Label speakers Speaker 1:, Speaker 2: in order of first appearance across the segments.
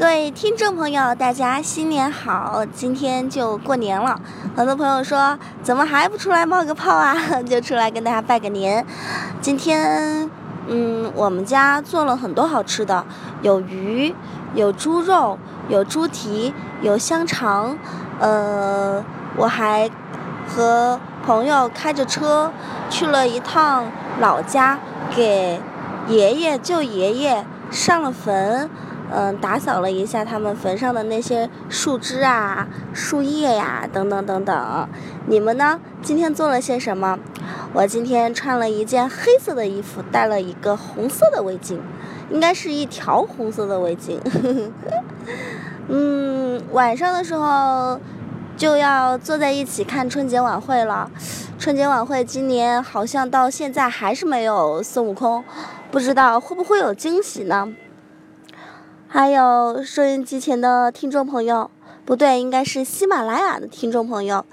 Speaker 1: 各位听众朋友，大家新年好！今天就过年了，很多朋友说怎么还不出来冒个泡啊？就出来跟大家拜个年。今天，嗯，我们家做了很多好吃的，有鱼，有猪肉，有猪蹄，有香肠，呃，我还和朋友开着车去了一趟老家，给爷爷、舅爷爷上了坟。嗯，打扫了一下他们坟上的那些树枝啊、树叶呀，等等等等。你们呢？今天做了些什么？我今天穿了一件黑色的衣服，戴了一个红色的围巾，应该是一条红色的围巾。嗯，晚上的时候就要坐在一起看春节晚会了。春节晚会今年好像到现在还是没有孙悟空，不知道会不会有惊喜呢？还有收音机前的听众朋友，不对，应该是喜马拉雅的听众朋友。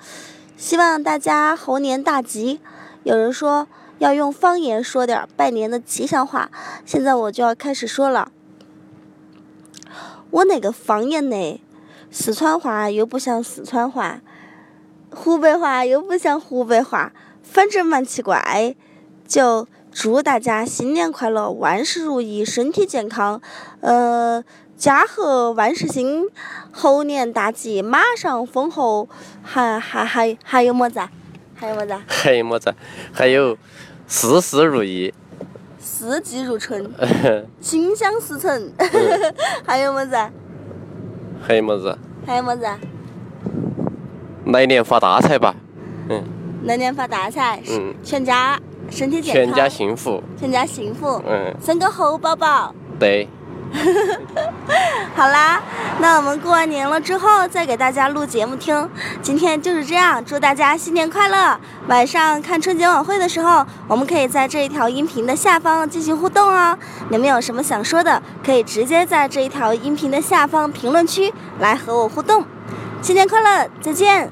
Speaker 1: 希望大家猴年大吉。有人说要用方言说点拜年的吉祥话，现在我就要开始说了。我那个方言呢，四川话又不像四川话，湖北话又不像湖北话，反正蛮奇怪。就。祝大家新年快乐，万事如意，身体健康，呃，家和万事兴，猴年大吉，马上丰厚，还还还还有么子？还有么子？
Speaker 2: 还有么子？还有事事如意，
Speaker 1: 四季如春，心想事成，还有么子？
Speaker 2: 还有么子？
Speaker 1: 还有么子？
Speaker 2: 来年发大财吧，嗯。
Speaker 1: 来年发大财，嗯，全家。身体健
Speaker 2: 康，全家幸福，
Speaker 1: 全家幸福，嗯，生个猴宝宝，
Speaker 2: 对，
Speaker 1: 好啦，那我们过完年了之后再给大家录节目听。今天就是这样，祝大家新年快乐！晚上看春节晚会的时候，我们可以在这一条音频的下方进行互动哦。你们有什么想说的，可以直接在这一条音频的下方评论区来和我互动。新年快乐，再见。